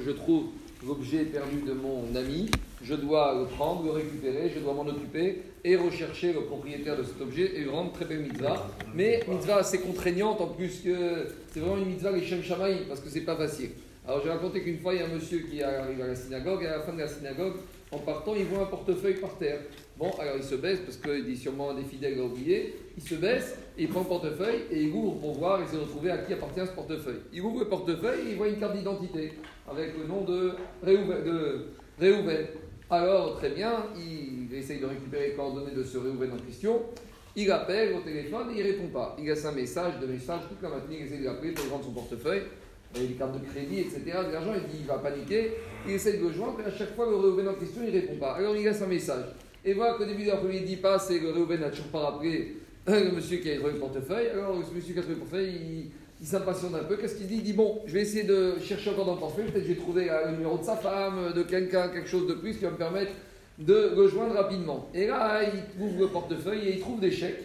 je trouve l'objet perdu de mon ami, je dois le prendre, le récupérer, je dois m'en occuper et rechercher le propriétaire de cet objet et rendre très belle mitzvah. Mais mitzvah assez contraignante en plus que c'est vraiment une mitzvah les Shem parce que c'est pas facile. Alors j'ai raconté qu'une fois il y a un monsieur qui arrive à la synagogue et à la fin de la synagogue, en partant, il voit un portefeuille par terre. Bon, alors il se baisse parce qu'il dit sûrement des fidèles a oublié. Il se baisse il prend le portefeuille et il ouvre pour voir et se retrouver à qui appartient ce portefeuille. Il ouvre le portefeuille et il voit une carte d'identité avec le nom de Réhouven. Alors, très bien, il essaye de récupérer les coordonnées de ce Réhouven en question. Il appelle au téléphone et il répond pas. Il laisse un message, de message, toute la matinée, il essaie de l'appeler pour rendre son portefeuille. Des cartes de crédit, etc. De l'argent, il dit il va paniquer. Il essaie de le joindre et à chaque fois, le Réhouven en question, il répond pas. Alors, il laisse un message. Et voilà qu'au début de l'après-midi passe et le Réhouven n'a toujours pas rappelé le monsieur qui a trouvé le portefeuille. Alors, ce monsieur qui a trouvé le portefeuille, il il s'impatiente un peu. Qu'est-ce qu'il dit? Il dit Bon, je vais essayer de chercher encore dans le portefeuille. Peut-être que je vais trouver euh, le numéro de sa femme, de quelqu'un, quelque chose de plus qui va me permettre de le joindre rapidement. Et là, il ouvre le portefeuille et il trouve des chèques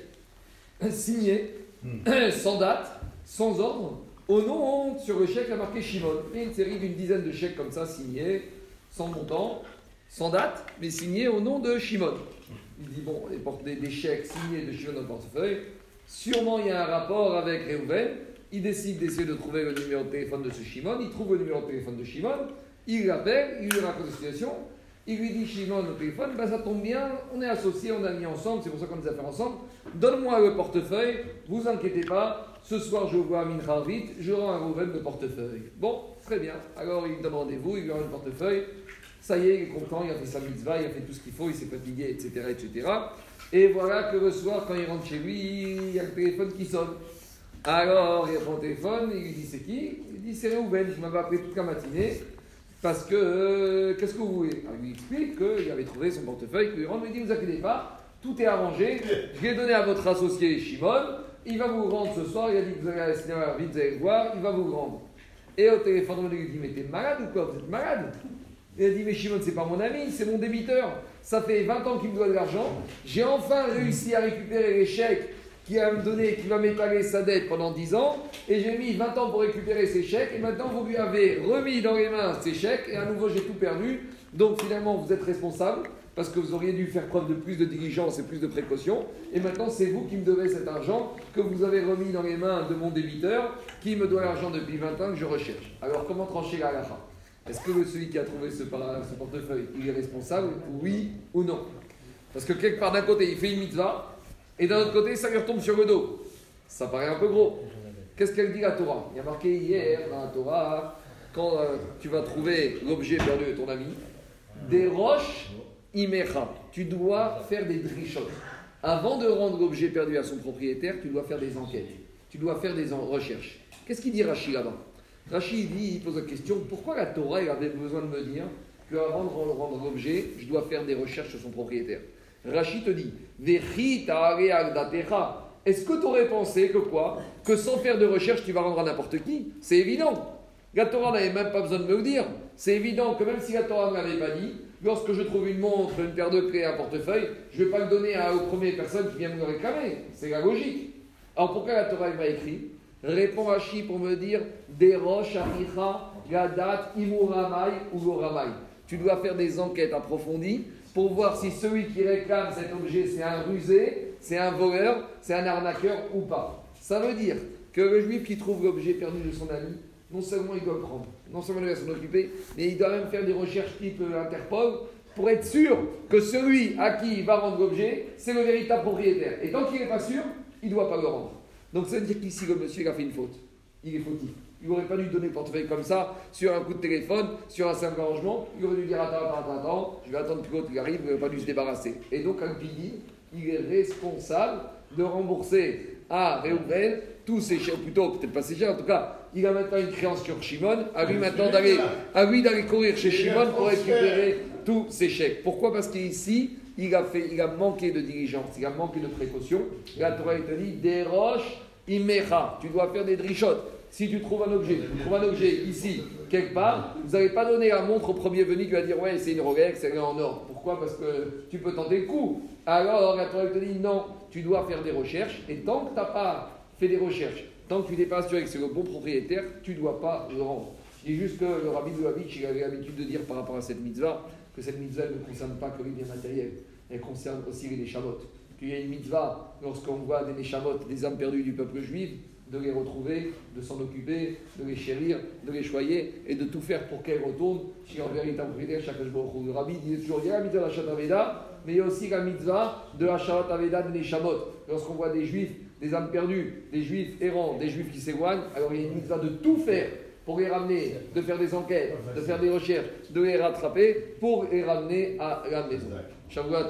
signés, hmm. sans date, sans ordre. Au nom, sur le chèque, a marqué Shimon. Et une série d'une dizaine de chèques comme ça, signés, sans montant, sans date, mais signés au nom de Shimon. Il dit Bon, des, des chèques signés de Shimon dans le portefeuille. Sûrement, il y a un rapport avec Reuven. Il décide d'essayer de trouver le numéro de téléphone de ce Shimon. Il trouve le numéro de téléphone de Shimon. Il l'appelle, il lui raconte la situation. Il lui dit Shimon au téléphone, ben, ça tombe bien, on est associés, on a mis ensemble, c'est pour ça qu'on a des affaires ensemble. Donne-moi le portefeuille, vous inquiétez pas, ce soir je vois Mincha vite, je rends un Rouven le portefeuille. Bon, très bien. Alors il donne rendez-vous, il lui rend le portefeuille. Ça y est, il est content, il a fait sa mitzvah, il a fait tout ce qu'il faut, il s'est fatigué, etc., etc. Et voilà que le soir, quand il rentre chez lui, il y a le téléphone qui sonne. Alors, il prend le téléphone, il lui dit c'est qui? Il dit c'est Réhouven, je m'avais appelé toute la matinée. Parce que, euh, qu'est-ce que vous voulez? Il lui explique qu'il avait trouvé son portefeuille, qu'il lui il dit, vous inquiétez pas, tout est arrangé, je l'ai donné à votre associé Shimon, il va vous rendre ce soir, il a dit que vous allez à la cinéma vite, vous allez le voir, il va vous rendre. Et au téléphone, il lui dit, mais t'es malade ou quoi? Vous êtes malade? Il a dit, mais Shimon, c'est pas mon ami, c'est mon débiteur. Ça fait 20 ans qu'il me doit de l'argent, j'ai enfin réussi à récupérer les chèques qui va me donner, qui va m'étaler sa dette pendant 10 ans, et j'ai mis 20 ans pour récupérer ses chèques, et maintenant vous lui avez remis dans les mains ses chèques, et à nouveau j'ai tout perdu. Donc finalement vous êtes responsable, parce que vous auriez dû faire preuve de plus de diligence et plus de précaution, et maintenant c'est vous qui me devez cet argent que vous avez remis dans les mains de mon débiteur, qui me doit l'argent depuis 20 ans que je recherche. Alors comment trancher la fin Est-ce que celui qui a trouvé ce, portefeuille, il est responsable, oui ou non? Parce que quelque part d'un côté il fait une mitzvah, et d'un autre côté, ça lui retombe sur le dos. Ça paraît un peu gros. Qu'est-ce qu'elle dit la Torah? Il y a marqué hier dans la Torah, quand euh, tu vas trouver l'objet perdu de ton ami, des roches imecha. Tu dois faire des drichot. Avant de rendre l'objet perdu à son propriétaire, tu dois faire des enquêtes. Tu dois faire des recherches. Qu'est-ce qu'il dit Rachid là-bas? Rachid dit, il pose la question pourquoi la Torah avait besoin de me dire qu'avant de rendre l'objet, je dois faire des recherches sur son propriétaire Rachid te dit Est-ce que tu aurais pensé que quoi? Que sans faire de recherche, tu vas rendre à n'importe qui? C'est évident. La Torah n'avait même pas besoin de me le dire. C'est évident que même si la Torah ne m'avait pas dit, lorsque je trouve une montre, une paire de clés, un portefeuille, je ne vais pas le donner à, aux premières personnes qui viennent me le réclamer. C'est la logique. Alors pourquoi la Torah m'a écrit? Réponds Rachid pour me dire Des roches, Gadat, Imuramai ou Goramai. Tu dois faire des enquêtes approfondies pour voir si celui qui réclame cet objet, c'est un rusé, c'est un voleur, c'est un arnaqueur ou pas. Ça veut dire que le juif qui trouve l'objet perdu de son ami, non seulement il doit le prendre, non seulement il doit s'en occuper, mais il doit même faire des recherches type euh, Interpol pour être sûr que celui à qui il va rendre l'objet, c'est le véritable propriétaire. Et tant qu'il n'est pas sûr, il ne doit pas le rendre. Donc ça veut dire qu'ici, le monsieur a fait une faute. Il est fautif. Il n'aurait pas dû donner le portefeuille comme ça, sur un coup de téléphone, sur un simple arrangement. Il aurait dû dire attends, attends, attends, je vais attendre que l'autre arrive, il n'aurait pas dû se débarrasser. Et donc, Alpini, il est responsable de rembourser à Réhouven tous ses chèques, plutôt peut-être pas ses chèques, en tout cas, il a maintenant une créance sur Shimon, à lui maintenant d'aller, à lui d'aller courir chez Shimon pour récupérer tous ses chèques. Pourquoi? Parce qu'ici, il a, fait, il a manqué de diligence, il a manqué de précaution. La Torah te dit, des roches, immecha, tu dois faire des drichotes. Si tu trouves un objet, tu trouves un objet ici, quelque part, vous n'allez pas donner la montre au premier venu qui va dire Ouais, c'est une Rolex, c'est en or. Pourquoi? Parce que tu peux tenter le coup. Alors, la Torah te dit Non, tu dois faire des recherches. Et tant que tu n'as pas fait des recherches, tant que tu n'es pas assuré que c'est le bon propriétaire, tu ne dois pas le rendre. dis juste que le rabbi Lubavitch, il avait l'habitude de dire par rapport à cette mitzvah que cette mitzvah ne concerne pas que les biens matériels, elle concerne aussi les neshamot. Qu'il y a une mitzvah, lorsqu'on voit des neshamot, des âmes perdues du peuple juif, de les retrouver, de s'en occuper, de les chérir, de les choyer et de tout faire pour qu'elles retournent chez en jour. Le rabbi disait toujours il y a la mitzvah de Aveda, mais il y a aussi la mitzvah de Hasharat Aveda de Neshamot. Lorsqu'on voit des juifs, des âmes perdues, des juifs errants, des juifs qui s'éloignent, alors il y a une mitzvah de tout faire pour les ramener, de faire des enquêtes, de faire des recherches, de les rattraper pour les ramener à la maison. Shavuot